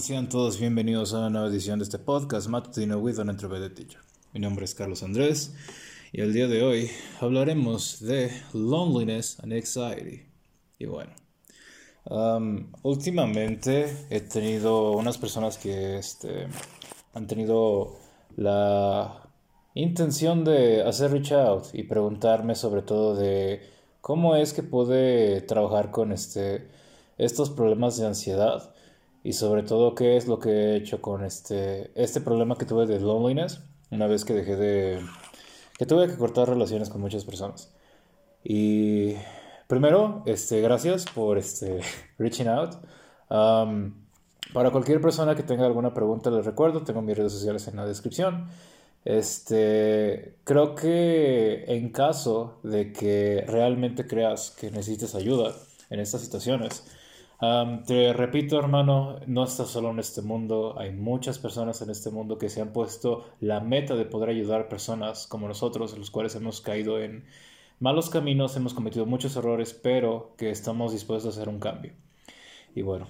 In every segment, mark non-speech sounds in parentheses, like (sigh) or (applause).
Sean todos bienvenidos a una nueva edición de este podcast matutino with an teacher. Mi nombre es Carlos Andrés y el día de hoy hablaremos de loneliness and anxiety. Y bueno, últimamente he tenido unas personas que este, han tenido la intención de hacer reach out y preguntarme sobre todo de cómo es que puede trabajar con este, estos problemas de ansiedad y sobre todo qué es lo que he hecho con este, este problema que tuve de loneliness una vez que dejé de... que tuve que cortar relaciones con muchas personas. Y primero, este, gracias por este, (laughs) reaching out. Um, para cualquier persona que tenga alguna pregunta, les recuerdo, tengo mis redes sociales en la descripción. Este, creo que en caso de que realmente creas que necesites ayuda en estas situaciones, te repito, hermano, no estás solo en este mundo. Hay muchas personas en este mundo que se han puesto la meta de poder ayudar a personas como nosotros, los cuales hemos caído en malos caminos, hemos cometido muchos errores, pero que estamos dispuestos a hacer un cambio. Y bueno,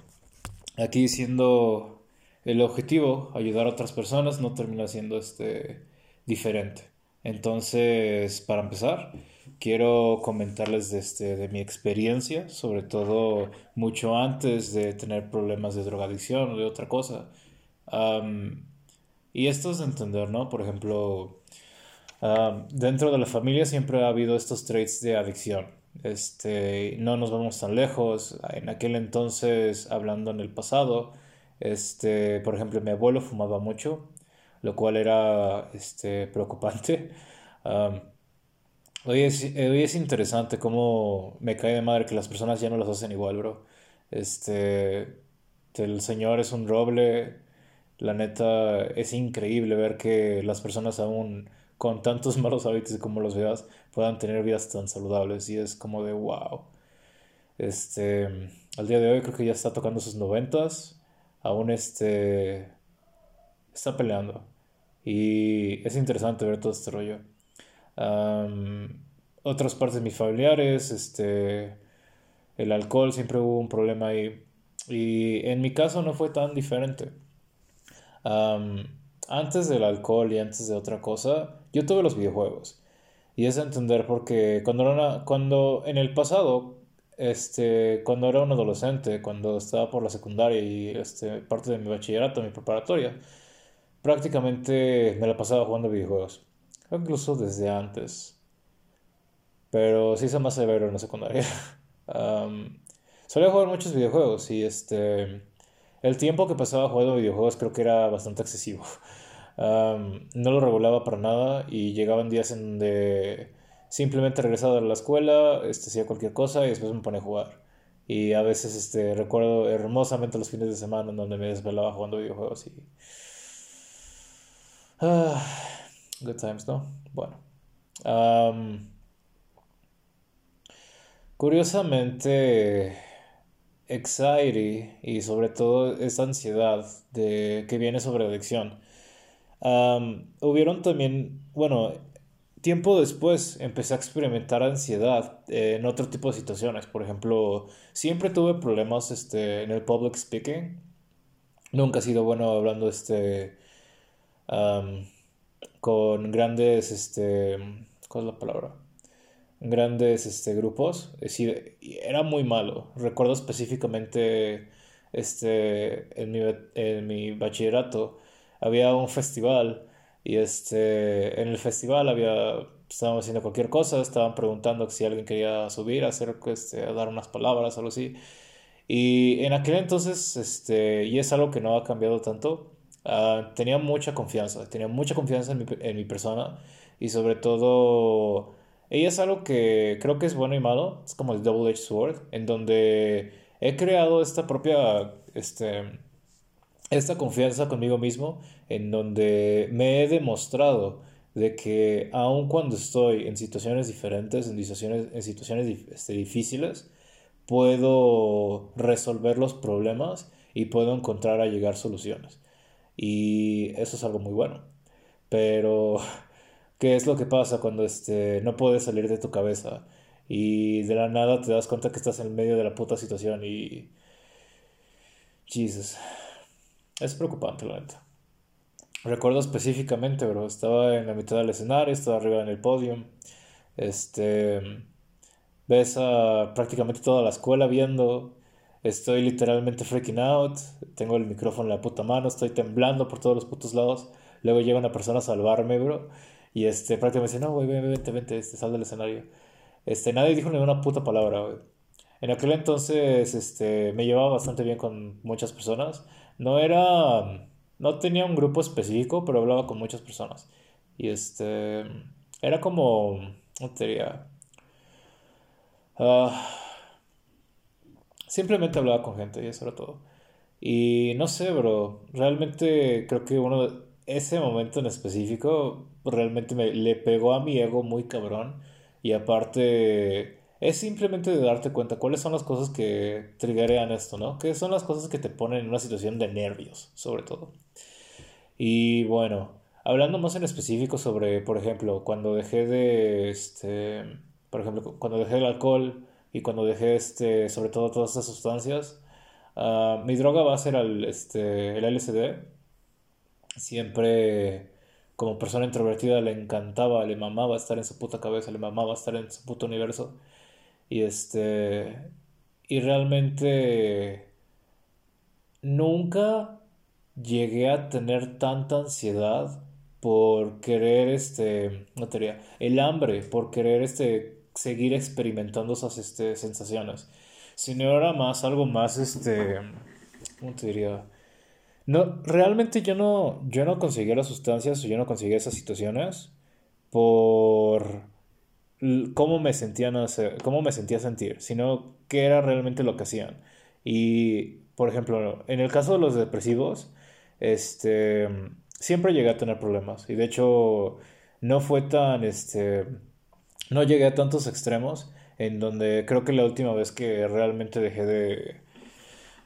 aquí siendo el objetivo, ayudar a otras personas, no termina siendo este diferente. Entonces, para empezar, quiero comentarles de, este, de mi experiencia, sobre todo mucho antes de tener problemas de drogadicción o de otra cosa. y esto es de entender, ¿no? Por ejemplo, dentro de la familia siempre ha habido estos traits de adicción. Este, no nos vamos tan lejos. En aquel entonces, hablando en el pasado, este, por ejemplo, mi abuelo fumaba mucho, lo cual era este, preocupante. Hoy es, hoy es interesante cómo me cae de madre que las personas ya no las hacen igual, bro. Este, el Señor es un roble. La neta, es increíble ver que las personas aún con tantos (laughs) malos hábitos como los veas puedan tener vidas tan saludables y es como de wow. Este, al día de hoy creo que ya está tocando sus noventas, aún este, está peleando y es interesante ver todo este rollo otras partes de mis familiares, este, el alcohol, siempre hubo un problema ahí. Y en mi caso no fue tan diferente. antes del alcohol y antes de otra cosa, yo tuve los videojuegos. Y es entender porque cuando, era cuando en el pasado, este, cuando era un adolescente, cuando estaba por la secundaria y este, parte de mi bachillerato, mi preparatoria, prácticamente me la pasaba jugando videojuegos incluso desde antes. Pero sí hizo más severo en la secundaria. (laughs) solía jugar muchos videojuegos y este... El tiempo que pasaba jugando videojuegos creo que era bastante excesivo. (laughs) no lo regulaba para nada y llegaban días en donde simplemente regresaba de la escuela, este, hacía cualquier cosa y después me ponía a jugar. Y a veces este, recuerdo hermosamente los fines de semana en donde me desvelaba jugando videojuegos y... (sighs) Ah, Good times, ¿no? Bueno. Curiosamente, anxiety y sobre todo esa ansiedad de, que viene sobre adicción. hubieron también, bueno, tiempo después empecé a experimentar ansiedad en otro tipo de situaciones. Por ejemplo, siempre tuve problemas este, en el public speaking. Nunca he sido bueno hablando este, con grandes, este, ¿cuál es la palabra? Grandes este, grupos. Es decir, era muy malo. Recuerdo específicamente este, en, mi, en mi bachillerato había un festival y este, en el festival había, estábamos haciendo cualquier cosa, estaban preguntando si alguien quería subir, hacer, este, dar unas palabras, algo así. Y en aquel entonces, este, y es algo que no ha cambiado tanto, Ah, tenía mucha confianza, tenía mucha confianza en mi, en mi, persona y sobre todo, ella es algo que creo que es bueno y malo, es como el double-edged sword, en donde he creado esta propia, este, esta confianza conmigo mismo, en donde me he demostrado de que aun cuando estoy en situaciones diferentes, en situaciones, en situaciones este, difíciles, puedo resolver los problemas y puedo encontrar a llegar soluciones. Y eso es algo muy bueno. Pero, (laughs) ¿qué es lo que pasa cuando este, no puedes salir de tu cabeza? Y de la nada te das cuenta que estás en medio de la puta situación y... Jesus. es preocupante, la neta. Recuerdo específicamente, bro, estaba en la mitad del escenario, estaba arriba en el podio. Este, ves a prácticamente toda la escuela viendo. Estoy literalmente freaking out. Tengo el micrófono en la puta mano, estoy temblando por todos los putos lados. Luego llega una persona a salvarme, bro. Y este, prácticamente dice, no, güey, vente, vente, este, sal del escenario. Este, nadie dijo ninguna puta palabra, güey. En aquel entonces, este, me llevaba bastante bien con muchas personas. No era, no tenía un grupo específico, pero hablaba con muchas personas. Y este, era como, ¿cómo te diría? Ah, simplemente hablaba con gente y eso era todo. Y no sé, bro, realmente creo que uno, ese momento en específico, realmente me, le pegó a mi ego muy cabrón. Y aparte, es simplemente de darte cuenta cuáles son las cosas que triggerean esto, ¿no? Que son las cosas que te ponen en una situación de nervios, sobre todo. Y bueno, hablando más en específico sobre, por ejemplo, cuando dejé de, este, por ejemplo, cuando dejé el alcohol y cuando dejé, este, sobre todo todas estas sustancias, uh, mi droga va a ser el, este, el LSD. Siempre como persona introvertida le encantaba, le mamaba estar en su puta cabeza, le mamaba estar en su puto universo. Y este. Y realmente. Nunca llegué a tener tanta ansiedad por querer, este. No te El hambre, por querer, este. Seguir experimentando esas este, sensaciones. Sino era más, algo más, este. ¿Cómo te diría? No, realmente yo no, yo no conseguía las sustancias o yo no conseguía esas situaciones por cómo me sentían cómo me sentía sentir, sino qué era realmente lo que hacían. Y, por ejemplo, en el caso de los depresivos, este, siempre llegué a tener problemas. Y de hecho, no fue tan, este, no llegué a tantos extremos en donde creo que la última vez que realmente dejé de,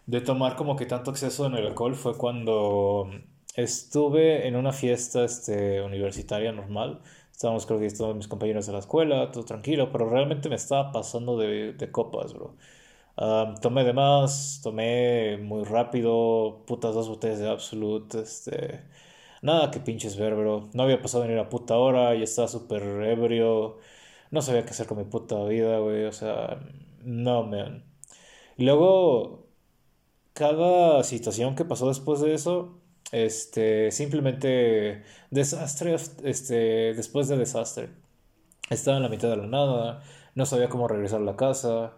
de tomar como que tanto exceso en el alcohol fue cuando estuve en una fiesta este, universitaria normal Estábamos, creo que todos mis compañeros de la escuela, todo tranquilo, pero realmente me estaba pasando de, de copas, bro. tomé de más, tomé muy rápido, putas dos botellas de Absolute, este... Nada que pinches ver, bro. No había pasado ni una puta hora y estaba súper ebrio. No sabía qué hacer con mi puta vida, güey. O sea, no, man. Luego, cada situación que pasó después de eso, este, simplemente desastre, este, después de desastre. Estaba en la mitad de la nada, no sabía cómo regresar a la casa.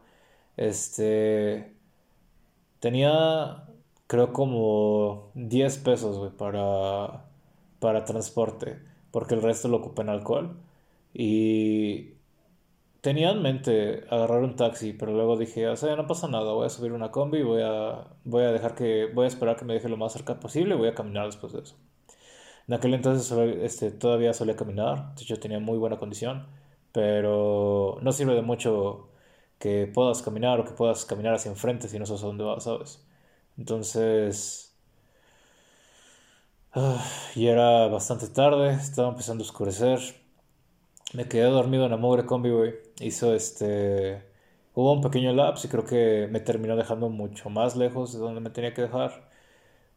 Este, tenía, creo, como 10 pesos, para, para transporte, porque el resto lo ocupé en alcohol. Y Tenía en mente agarrar un taxi, pero luego dije, o sea, no pasa nada, voy a subir una combi, voy a, voy a dejar que, voy a esperar que me deje lo más cerca posible y voy a caminar después de eso. En aquel entonces este, todavía solía caminar, hecho tenía muy buena condición, pero no sirve de mucho que puedas caminar o que puedas caminar hacia enfrente si no sabes a dónde vas, ¿sabes? Entonces... Ah, y era bastante tarde, estaba empezando a oscurecer. Me quedé dormido en la mugre combi, güey. Hizo este. Hubo un pequeño lapso y creo que me terminó dejando mucho más lejos de donde me tenía que dejar.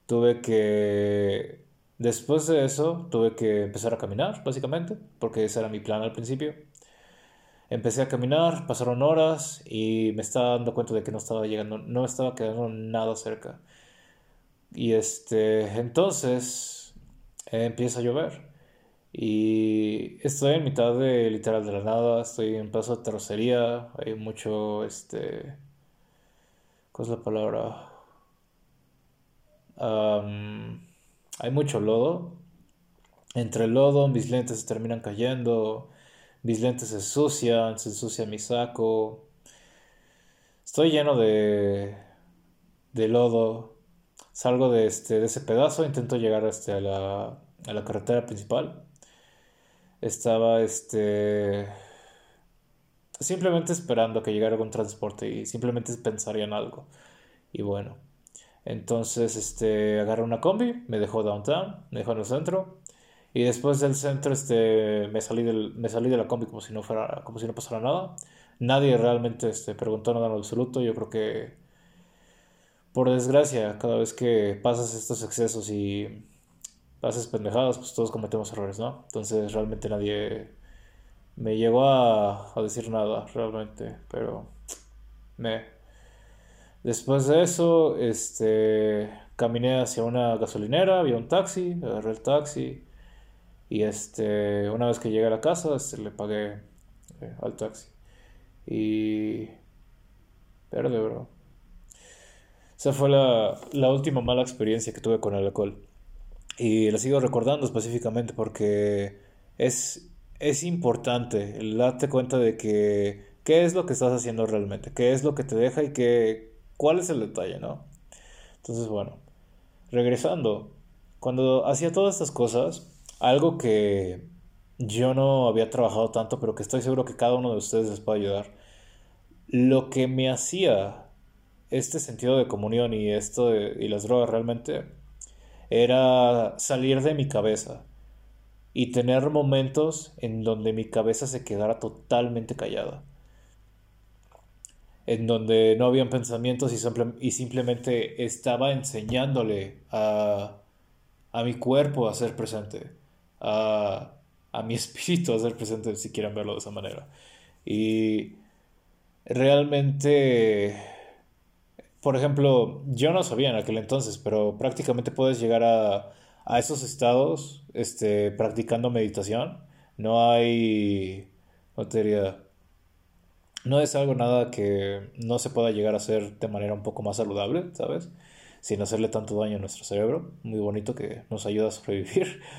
Tuve que. Después de eso, tuve que empezar a caminar, básicamente, porque ese era mi plan al principio. Empecé a caminar, pasaron horas y me estaba dando cuenta de que no estaba llegando, no estaba quedando nada cerca. Y este, entonces empieza a llover. Y estoy en mitad de literal de la nada, estoy en paso de terracería, hay mucho, este, ¿cuál es la palabra? hay mucho lodo. Entre el lodo mis lentes se terminan cayendo, mis lentes se ensucian, se ensucia mi saco. Estoy lleno de, de lodo. Salgo de, este, de ese pedazo, intento llegar este, a, la, a la carretera principal estaba este simplemente esperando que llegara algún transporte y simplemente pensaría en algo. Y bueno, entonces este agarré una combi, me dejó downtown, me dejó en el centro y después del centro este me salí del, me salí de la combi como si no fuera como si no pasara nada. Nadie realmente este preguntó nada en absoluto, yo creo que por desgracia, cada vez que pasas estos excesos y haces pendejadas, pues todos cometemos errores, ¿no? Entonces realmente nadie me llegó a, decir nada, realmente, pero me... Después de eso, este, caminé hacia una gasolinera, había un taxi, agarré el taxi y este, una vez que llegué a la casa, este, le pagué eh, al taxi. Y... Verde, bro. Esa fue la, la última mala experiencia que tuve con el alcohol. Y la sigo recordando específicamente porque es, es importante darte cuenta de que qué es lo que estás haciendo realmente, qué es lo que te deja y qué, cuál es el detalle, ¿no? Entonces, bueno, regresando, cuando hacía todas estas cosas, algo que yo no había trabajado tanto, pero que estoy seguro que cada uno de ustedes les puede ayudar, lo que me hacía este sentido de comunión y esto y las drogas realmente era salir de mi cabeza y tener momentos en donde mi cabeza se quedara totalmente callada. En donde no habían pensamientos y, simplemente estaba enseñándole a, a, mi cuerpo a ser presente, a, a mi (laughs) espíritu a ser presente, si quieren verlo de esa manera. Y realmente por ejemplo, yo no sabía en aquel entonces, pero prácticamente puedes llegar a, a esos estados este, practicando meditación. No hay, no no es algo nada que no se pueda llegar a hacer de manera un poco más saludable, ¿sabes? Sin hacerle tanto daño a nuestro cerebro. Muy bonito que nos ayuda a sobrevivir. (laughs)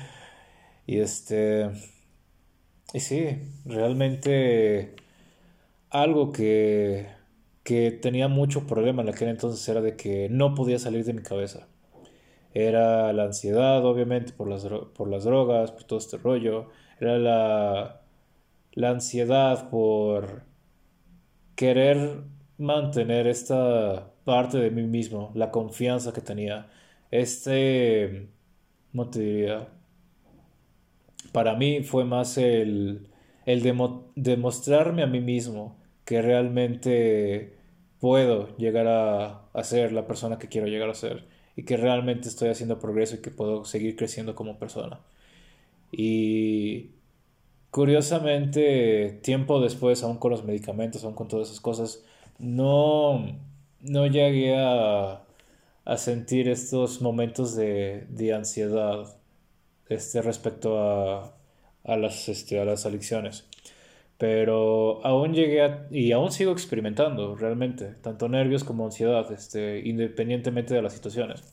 Y este... Y sí, realmente algo que que tenía mucho problema en aquel entonces era de que no podía salir de mi cabeza. Era la ansiedad, obviamente, por las, por las drogas, por todo este rollo. Era la, la ansiedad por querer mantener esta parte de mí mismo, la confianza que tenía. Este, ¿cómo te diría? Para mí fue más el, el demostrarme a mí mismo que realmente puedo llegar a, ser la persona que quiero llegar a ser y que realmente estoy haciendo progreso y que puedo seguir creciendo como persona. Y curiosamente, tiempo después, aún con los medicamentos, aún con todas esas cosas, no, no llegué a, a sentir estos momentos de, de ansiedad este, respecto a, a, las, este, a las adicciones. Pero aún llegué y aún sigo experimentando realmente, tanto nervios como ansiedad, este, independientemente de las situaciones.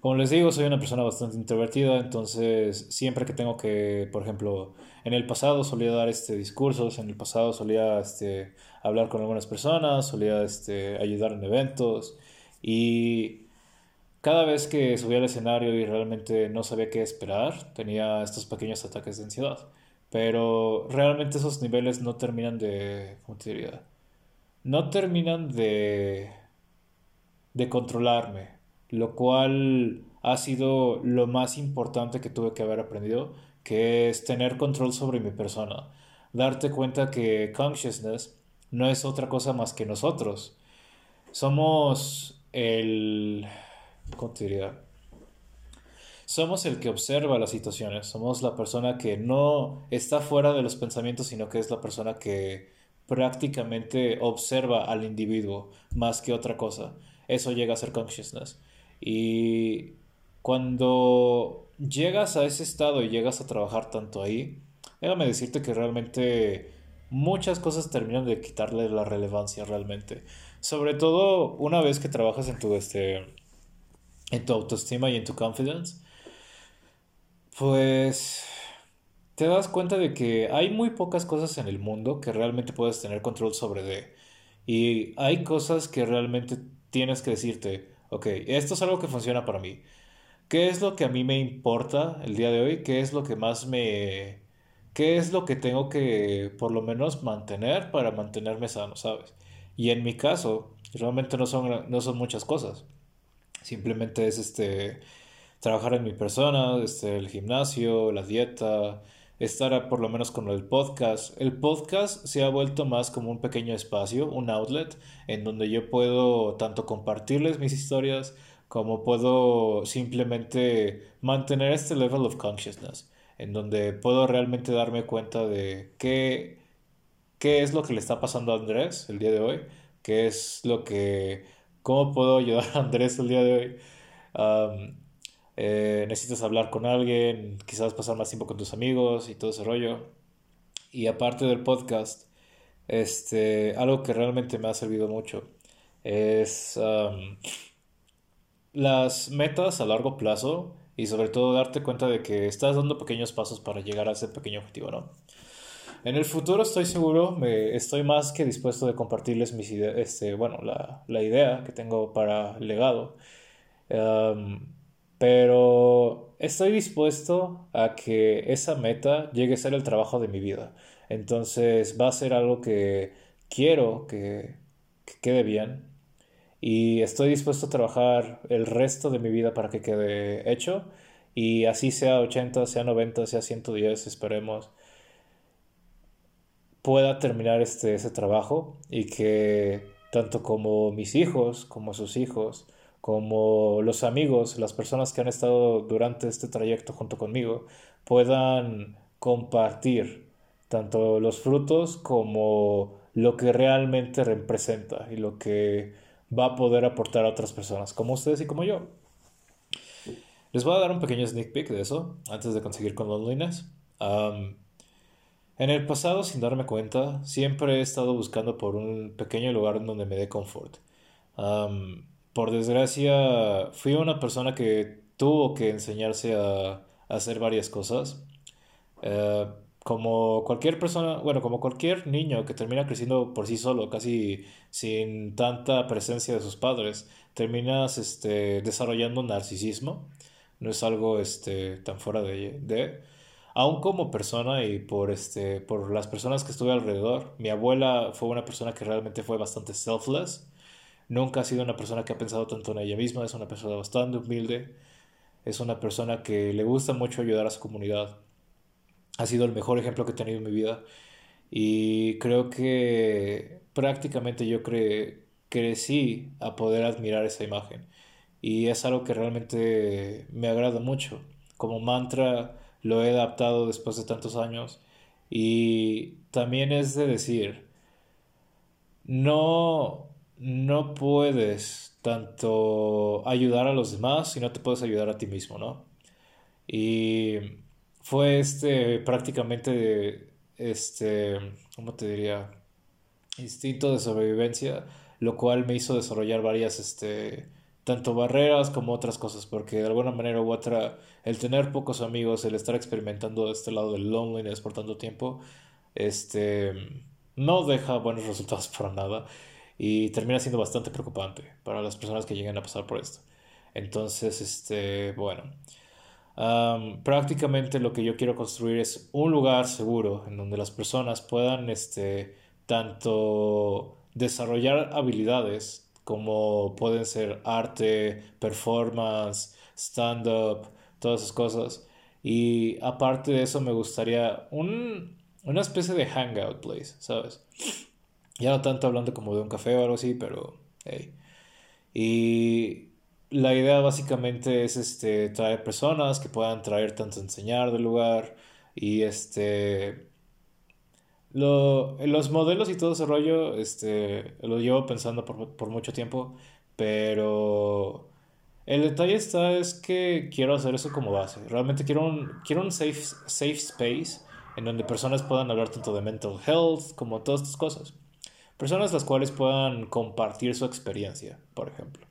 Como les digo, soy una persona bastante introvertida, entonces siempre que tengo que, por ejemplo, en el pasado solía dar este, discursos, en el pasado solía este, hablar con algunas personas, solía este, ayudar en eventos y cada vez que subía al escenario y realmente no sabía qué esperar, tenía estos pequeños ataques de ansiedad. Pero realmente esos niveles no terminan de. ¿Cómo te diría? No terminan de. de controlarme. Lo cual ha sido lo más importante que tuve que haber aprendido, que es tener control sobre mi persona. Darte cuenta que consciousness no es otra cosa más que nosotros. Somos el. ¿Cómo te diría? Somos el que observa las situaciones, somos la persona que no está fuera de los pensamientos, sino que es la persona que prácticamente observa al individuo más que otra cosa. Eso llega a ser consciousness. Y cuando llegas a ese estado y llegas a trabajar tanto ahí, déjame decirte que realmente muchas cosas terminan de quitarle la relevancia realmente. Sobre todo una vez que trabajas en tu este en tu autoestima y en tu confidence, pues te das cuenta de que hay muy pocas cosas en el mundo que realmente puedes tener control sobre de. Y hay cosas que realmente tienes que decirte, ok, esto es algo que funciona para mí. ¿Qué es lo que a mí me importa el día de hoy? ¿Qué es lo que más me... ¿Qué es lo que tengo que por lo menos mantener para mantenerme sano, sabes? Y en mi caso, realmente no son, no son muchas cosas. Simplemente es este trabajar en mi persona, este, el gimnasio, la dieta, estar por lo menos con el podcast. El podcast se ha vuelto más como un pequeño espacio, un outlet, en donde yo puedo tanto compartirles mis historias como puedo simplemente mantener este level of consciousness, en donde puedo realmente darme cuenta de qué, qué es lo que le está pasando a Andrés el día de hoy, qué es lo que, cómo puedo ayudar a Andrés el día de hoy. Eh, necesitas hablar con alguien, quizás pasar más tiempo con tus amigos y todo ese rollo. Y aparte del podcast, este, algo que realmente me ha servido mucho es las metas a largo plazo y sobre todo darte cuenta de que estás dando pequeños pasos para llegar a ese pequeño objetivo, ¿no? En el futuro estoy seguro, me, estoy más que dispuesto de compartirles mis ideas, este, bueno, la, la, idea que tengo para legado. Pero estoy dispuesto a que esa meta llegue a ser el trabajo de mi vida. Entonces va a ser algo que quiero que, quede bien. Y estoy dispuesto a trabajar el resto de mi vida para que quede hecho. Y así sea 80, sea 90, sea 110, esperemos, pueda terminar este, ese trabajo y que tanto como mis hijos, como sus hijos, como los amigos, las personas que han estado durante este trayecto junto conmigo, puedan compartir tanto los frutos como lo que realmente representa y lo que va a poder aportar a otras personas, como ustedes y como yo. Les voy a dar un pequeño sneak peek de eso antes de conseguir con Loneliness. Um, en el pasado, sin darme cuenta, siempre he estado buscando por un pequeño lugar en donde me dé confort. Por desgracia, fui una persona que tuvo que enseñarse a, hacer varias cosas. Eh, como cualquier persona, bueno, como cualquier niño que termina creciendo por sí solo, casi sin tanta presencia de sus padres, terminas este, desarrollando narcisismo. No es algo este, tan fuera de, de. Aún como persona y por, este, por las personas que estuve alrededor, mi abuela fue una persona que realmente fue bastante selfless Nunca ha sido una persona que ha pensado tanto en ella misma, es una persona bastante humilde, es una persona que le gusta mucho ayudar a su comunidad. Ha sido el mejor ejemplo que he tenido en mi vida y creo que prácticamente yo crecí a poder admirar esa imagen y es algo que realmente me agrada mucho. Como mantra lo he adaptado después de tantos años y también es de decir, no no puedes tanto ayudar a los demás si no te puedes ayudar a ti mismo, ¿no? Y fue este prácticamente este, ¿cómo te diría? Instinto de sobrevivencia, lo cual me hizo desarrollar varias, este, tanto barreras como otras cosas, porque de alguna manera u otra, el tener pocos amigos, el estar experimentando este lado del loneliness por tanto tiempo, este, no deja buenos (laughs) resultados para nada y termina siendo bastante preocupante para las personas que lleguen a pasar por esto. Entonces, este, bueno, prácticamente lo que yo quiero construir es un lugar seguro en donde las personas puedan, este, tanto desarrollar habilidades como pueden ser arte, performance, stand-up, todas esas cosas. Y aparte de eso me gustaría un, una especie de hangout place, ¿sabes? Ya no tanto hablando como de un café o algo así, pero hey. Y la idea básicamente es este traer personas que puedan traer tanto enseñar del lugar y este lo, los modelos y todo ese rollo este lo llevo pensando por, por mucho tiempo, pero el detalle está es que quiero hacer eso como base. Realmente quiero un, quiero un safe, safe space en donde personas puedan hablar tanto de mental health como todas estas cosas. Personas las cuales puedan compartir su experiencia, por ejemplo.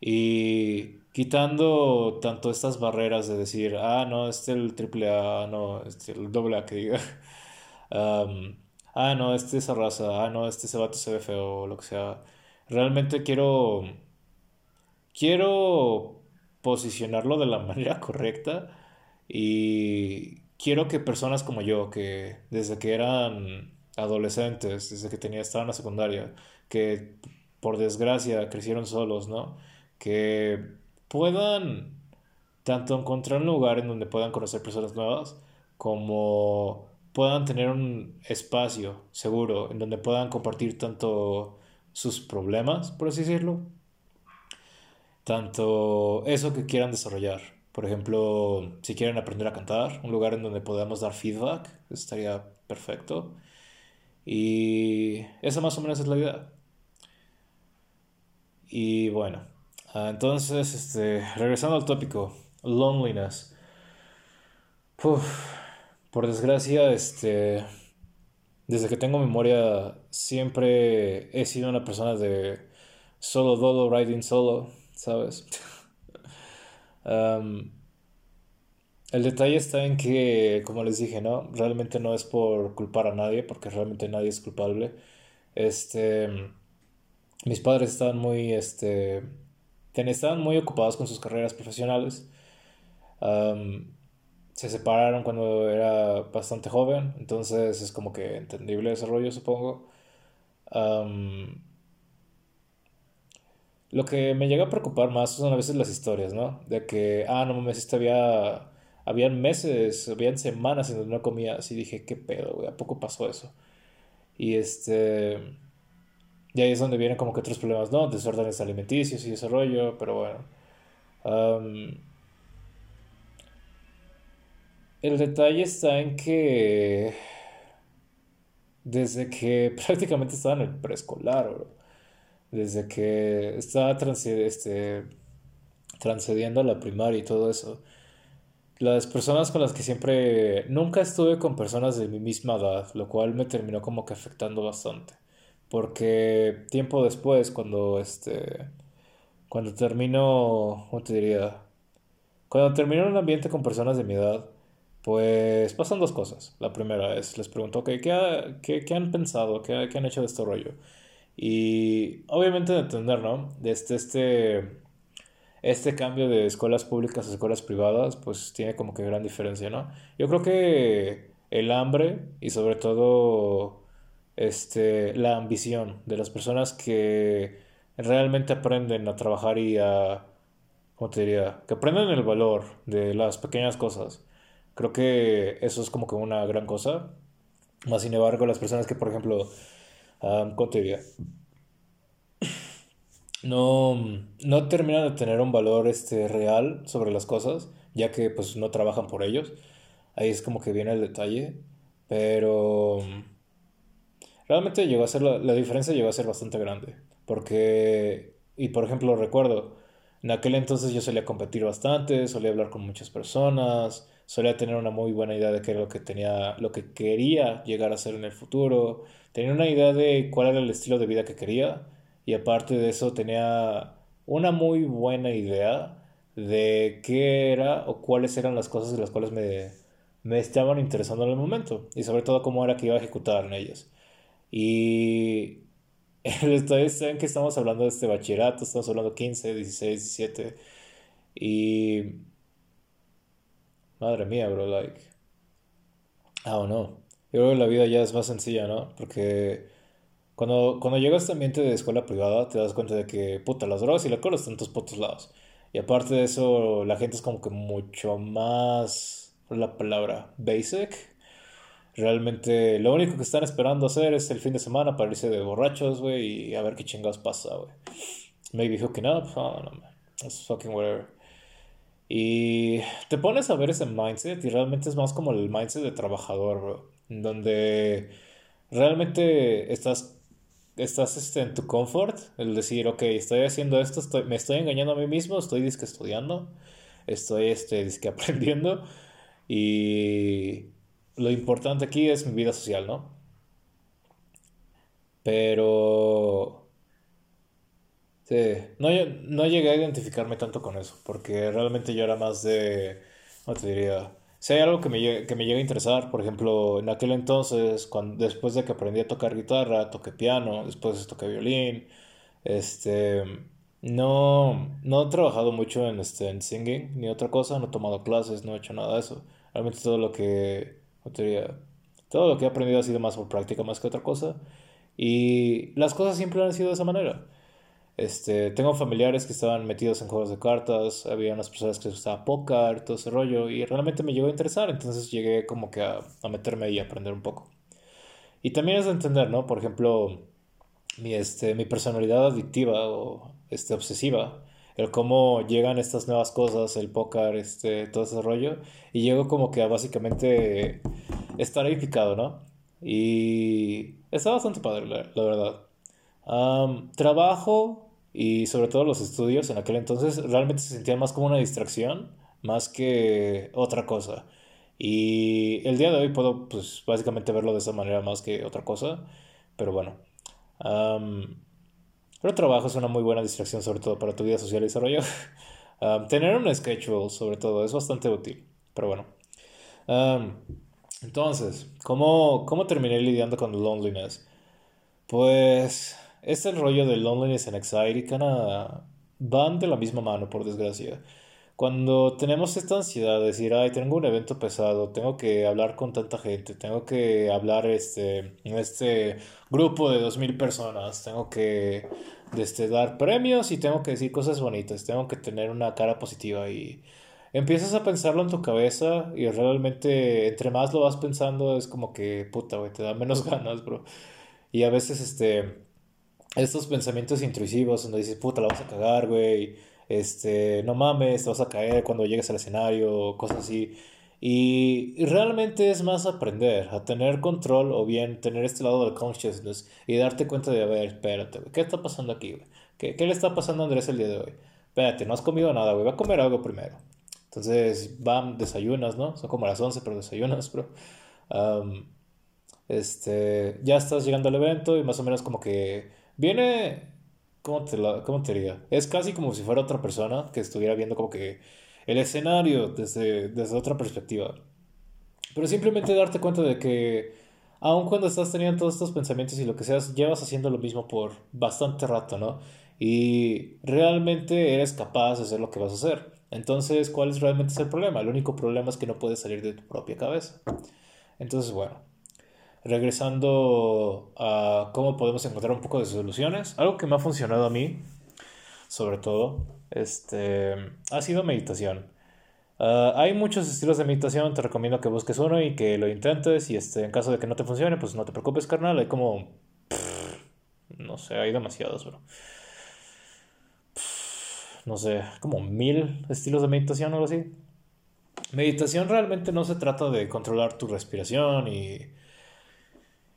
Y quitando tanto estas barreras de decir, ah, no, este es el triple A, no, este el doble A que diga. (laughs) ah, no, este es esa raza, ah, no, este se se ve feo, lo que sea. Realmente quiero. Quiero posicionarlo de la (laughs) manera correcta y quiero que personas como yo, que desde que eran adolescentes, desde que tenía, estaban en la secundaria, que por desgracia crecieron solos, ¿no? Que puedan tanto encontrar un lugar en donde puedan conocer personas nuevas, como puedan tener un espacio seguro en donde puedan compartir tanto sus problemas, por así decirlo, tanto eso que quieran desarrollar. Por ejemplo, si quieren aprender a cantar, un lugar en donde podamos dar feedback, estaría perfecto. Y esa más o menos es la idea. Y bueno, ah, entonces, este, regresando al tópico, loneliness. por desgracia, este, desde que tengo memoria, siempre he sido una persona de solo dolo, riding solo, ¿sabes? (laughs) el detalle está en que, como les dije, ¿no? Realmente no es por culpar a nadie, porque realmente nadie es culpable. Este, mis padres estaban muy, este, estaban muy ocupados con sus carreras profesionales. se separaron cuando era bastante joven, entonces es como que entendible ese rollo, supongo. Lo que me llega a preocupar más son a veces las historias, ¿no? De que, ah, no mames, este había, habían meses, habían semanas en donde no comía así. Dije, ¿qué pedo, güey? ¿A poco pasó eso? Y este... Y ahí es donde vienen como que otros problemas, ¿no? Desórdenes alimenticios y ese rollo, pero bueno. el detalle está en que desde que (laughs) prácticamente estaba en el preescolar, desde que estaba este, transcediendo a la primaria y todo eso. Las personas con las que siempre... Nunca estuve con personas de mi misma edad, lo cual me terminó como que afectando bastante. Porque tiempo después, cuando este... Cuando termino... ¿Cómo te diría? Cuando termino en un ambiente con personas de mi edad, pues pasan dos cosas. La primera es, les pregunto, ¿qué, qué, han pensado? ¿Qué, ¿Qué han hecho de este rollo? Y obviamente de entender, ¿no? Este, este, este cambio de escuelas públicas a escuelas privadas, pues tiene como que gran diferencia, ¿no? Yo creo que el hambre y sobre todo este, la ambición de las personas que realmente aprenden a trabajar y a, ¿cómo te diría? Que aprenden el valor de las pequeñas cosas. Creo que eso es como que una gran cosa. Más sin embargo, las personas que, por ejemplo, ¿cómo te diría? No, no terminan de tener un valor este, real sobre las cosas, ya que pues no trabajan por ellos. Ahí es como que viene el detalle. Pero realmente llegó a ser la, la diferencia llegó a ser bastante grande. Porque, y por ejemplo, recuerdo, en aquel entonces yo solía competir bastante, solía hablar con muchas personas, solía tener una muy buena idea de qué era lo que tenía, lo que quería llegar a ser en el futuro, tenía una idea de cuál era el estilo de vida que quería y aparte de eso tenía una muy buena idea de qué era o cuáles eran las cosas de las cuales me, me estaban interesando en el momento y sobre todo cómo era que iba a ejecutar en ellas. Y (laughs) ustedes saben que estamos hablando de este bachillerato, estamos hablando 15, 16, 17 y Madre mía, bro, like. I don't know. Yo creo que la vida ya es más sencilla, ¿no? Porque cuando, cuando llegas a este ambiente de escuela privada, te das cuenta de que, puta, las drogas y la cola están en todos putos lados. Y aparte de eso, la gente es como que mucho más, la palabra, basic. Realmente lo único que están esperando hacer es el fin de semana para irse de borrachos, güey, y a ver qué chingados pasa, güey. Maybe hooking up, oh, no, man. It's fucking whatever. Y te pones a ver ese mindset y realmente es más como el mindset de trabajador, bro. Donde realmente estás, estás este, en tu comfort, el decir, ok, estoy haciendo esto, estoy, me estoy engañando a mí mismo, estoy disque estudiando, estoy este, disque (laughs) aprendiendo y lo importante aquí es mi vida social, ¿no? Pero Sí, no, no llegué a identificarme tanto con eso, porque realmente yo era más de, ¿cómo te diría? Si hay algo que me, que me llega a interesar, por ejemplo, en aquel entonces, cuando, después de que aprendí a tocar guitarra, toqué piano, después toqué violín, este, no, no he trabajado mucho en, este, en singing ni otra cosa, no he tomado clases, no he hecho nada de eso. Realmente todo lo que. Todo lo que he aprendido ha sido más por práctica más que otra cosa. Y las cosas siempre han sido de esa manera. Este, tengo familiares que estaban metidos en juegos de cartas, había unas personas que les gustaba póker, todo ese rollo, y realmente me llegó a interesar, entonces llegué como que a, a meterme ahí a aprender un poco. Y también es de entender, ¿no? Por ejemplo, mi, este, mi personalidad adictiva o este, obsesiva, el cómo llegan estas nuevas cosas, el póker, este, todo ese rollo, y llego como que a básicamente estar ahí picado, ¿no? Y está bastante padre, la, la verdad. trabajo y sobre todo los estudios en aquel entonces realmente se sentían más como una distracción, más que otra cosa. Y el día de hoy puedo, pues, básicamente verlo de esa manera más que otra cosa, pero bueno. pero trabajo es una muy buena distracción, sobre todo para tu vida social y desarrollo. (laughs) tener un schedule, sobre todo, es bastante útil, pero bueno. entonces, ¿cómo, ¿cómo terminé lidiando con loneliness? Pues es el rollo de loneliness and anxiety, que van de la misma mano, por desgracia. Cuando tenemos esta ansiedad de decir, ay, tengo un evento pesado, tengo que hablar con tanta gente, tengo que hablar este, en este grupo de dos mil personas, tengo que este, dar premios y tengo que decir cosas bonitas, tengo que tener una cara positiva y empiezas a pensarlo en tu cabeza y realmente entre más lo vas pensando es como que, puta, güey, te da menos (laughs) ganas, bro. Y a veces, este, estos pensamientos intrusivos donde dices, puta, la vas a cagar, güey este, no mames, te vas a caer cuando llegues al escenario, cosas así. Y, realmente es más aprender a tener control o bien tener este lado del consciousness y darte cuenta de, a ver, espérate, ¿qué está pasando aquí, güey? ¿Qué, ¿Qué, le está pasando a Andrés el día de hoy? Espérate, no has comido nada, güey, va a comer algo primero. Entonces, van, desayunas, ¿no? Son como las 11, pero desayunas, bro. este, ya estás llegando al evento y más o menos como que viene ¿Cómo te, cómo te diría? Es casi como si fuera otra persona que estuviera viendo como que el escenario desde, desde otra perspectiva. Pero simplemente darte cuenta de que aun cuando estás teniendo todos estos pensamientos y lo que seas, llevas haciendo lo mismo por bastante rato, ¿no? Y realmente eres capaz de hacer lo que vas a hacer. Entonces, ¿cuál es realmente el problema? El único problema es que no puedes salir de tu propia cabeza. Entonces, bueno, regresando a cómo podemos encontrar un poco de soluciones, algo que me ha funcionado a mí, sobre todo, este, ha sido meditación. Ah, hay muchos estilos de meditación, te recomiendo que busques uno y que lo intentes y este, en caso de que no te funcione, pues no te preocupes, carnal, hay como... no sé, hay demasiados, bro. no sé, como mil estilos de meditación o algo así. Meditación realmente no se trata de controlar tu respiración y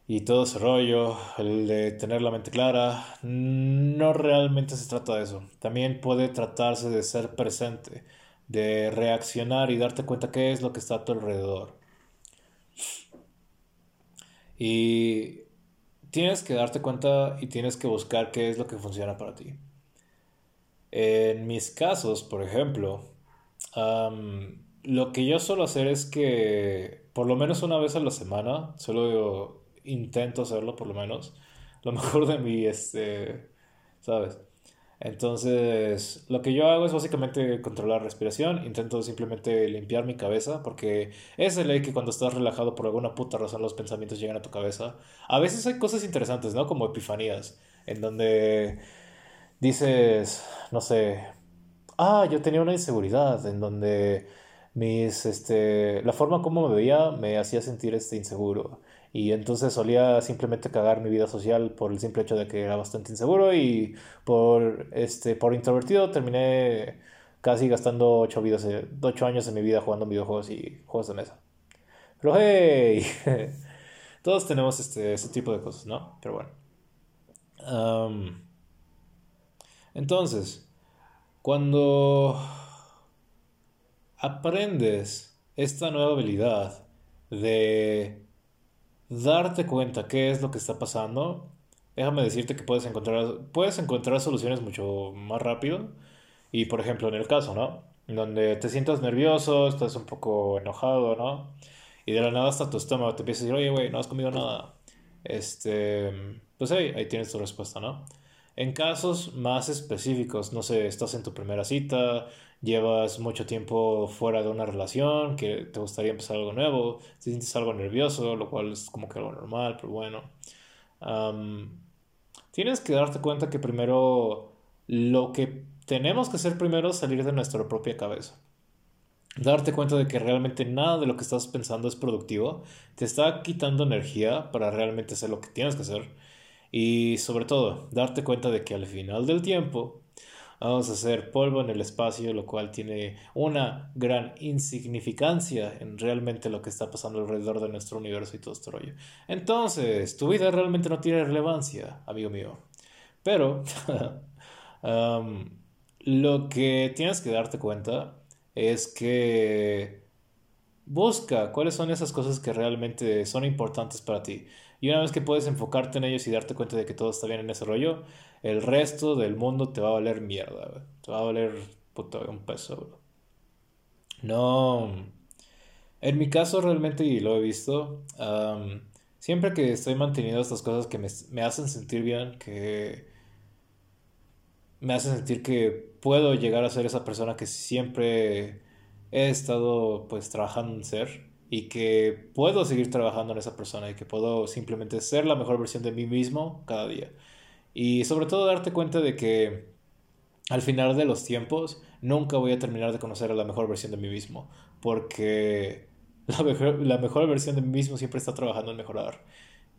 y todo ese rollo, el de tener la mente clara, no realmente se trata de eso. También puede tratarse de ser presente, de reaccionar y darte cuenta qué es lo que está a tu alrededor. Y tienes que darte cuenta y tienes que buscar qué es lo que funciona para ti. En mis casos, por ejemplo, lo que yo suelo hacer es que por lo menos una vez a la semana, solo intento hacerlo por lo menos, lo (laughs) mejor de mí, este, ¿sabes? Entonces, lo que yo hago es básicamente controlar la respiración, intento simplemente limpiar mi cabeza, porque es el ley que cuando estás relajado por alguna puta razón los pensamientos llegan a tu cabeza. A veces hay cosas interesantes, ¿no? Como epifanías, en donde dices, no sé, ah, yo tenía una inseguridad, en donde mis, este, la forma como me veía me hacía sentir este inseguro. Y entonces solía simplemente cagar mi vida social por el simple hecho de que era bastante inseguro y por, este, por introvertido terminé casi gastando 8, vidas, ocho años de mi vida jugando videojuegos y juegos de mesa. Pero hey, (laughs) todos tenemos este, ese tipo de cosas, ¿no? Pero bueno. entonces, cuando aprendes esta nueva habilidad de darte cuenta qué es lo que está pasando, déjame decirte que puedes encontrar, puedes encontrar soluciones mucho más rápido. Y por ejemplo, en el caso, ¿no? Donde te sientas nervioso, estás un poco enojado, ¿no? Y de la nada hasta tu estómago te empieza a decir, oye, güey, no has comido nada. Este, pues ahí, ahí tienes tu respuesta, ¿no? En casos más específicos, no sé, estás en tu primera cita, llevas mucho tiempo fuera de una relación, que te gustaría empezar algo nuevo, te sientes algo nervioso, lo cual es como que algo normal, pero bueno. tienes que darte cuenta que primero lo que tenemos que hacer primero es salir de nuestra propia cabeza. Darte cuenta de que realmente nada de lo que estás pensando es productivo, te está quitando energía para realmente hacer lo que tienes que hacer. Y sobre todo, darte cuenta de que al final del tiempo vamos a hacer polvo en el espacio, lo cual tiene una gran insignificancia en realmente lo que está pasando alrededor de nuestro universo y todo este rollo. Entonces, tu vida realmente no tiene relevancia, amigo mío. Pero, (laughs) lo que tienes que darte cuenta es que busca cuáles son esas cosas que realmente son importantes para ti. Y una vez que puedes enfocarte en ellos y darte cuenta de que todo está bien en ese rollo, el resto del mundo te va a valer mierda, Te va a valer puto un peso, No. En mi caso, realmente, y lo he visto, siempre que estoy manteniendo estas cosas que me, me hacen sentir bien, que me hacen sentir que puedo llegar a ser esa persona que siempre he estado pues trabajando en ser y que puedo seguir trabajando en esa persona y que puedo simplemente ser la mejor versión de mí mismo cada día. Y sobre todo darte cuenta de que al final de los tiempos nunca voy a terminar de conocer a la mejor versión de mí mismo, porque la mejor, la mejor versión de mí mismo siempre está trabajando en mejorar.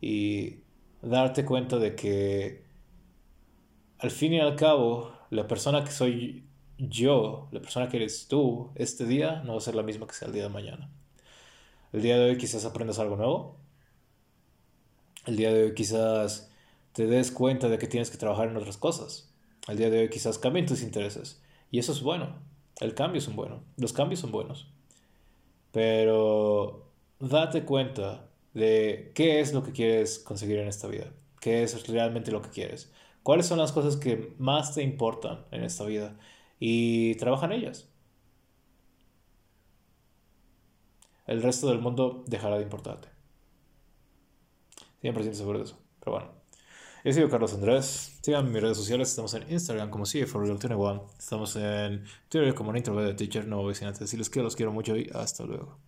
Y darte cuenta de que al fin y al cabo, la persona que soy yo, la persona que eres tú, este día no va a ser la misma que sea el día de mañana. El día de hoy quizás aprendas algo nuevo. El día de hoy quizás te des cuenta de que tienes que trabajar en otras cosas. El día de hoy quizás cambien tus intereses. Y eso es bueno. El cambio es un bueno. Los cambios son buenos. Pero date cuenta de qué es lo que quieres conseguir en esta vida. ¿Qué es realmente lo que quieres? ¿Cuáles son las cosas que más te importan en esta vida? Y trabaja en ellas. El resto del mundo dejará de importarte. 100% seguro de eso. Pero bueno. Yo soy Carlos Andrés. Síganme en mis redes sociales. Estamos en Instagram como CFReal21. Estamos en Twitter como Introvert Teacher. No voy decir antes decirles que los quiero mucho y hasta luego.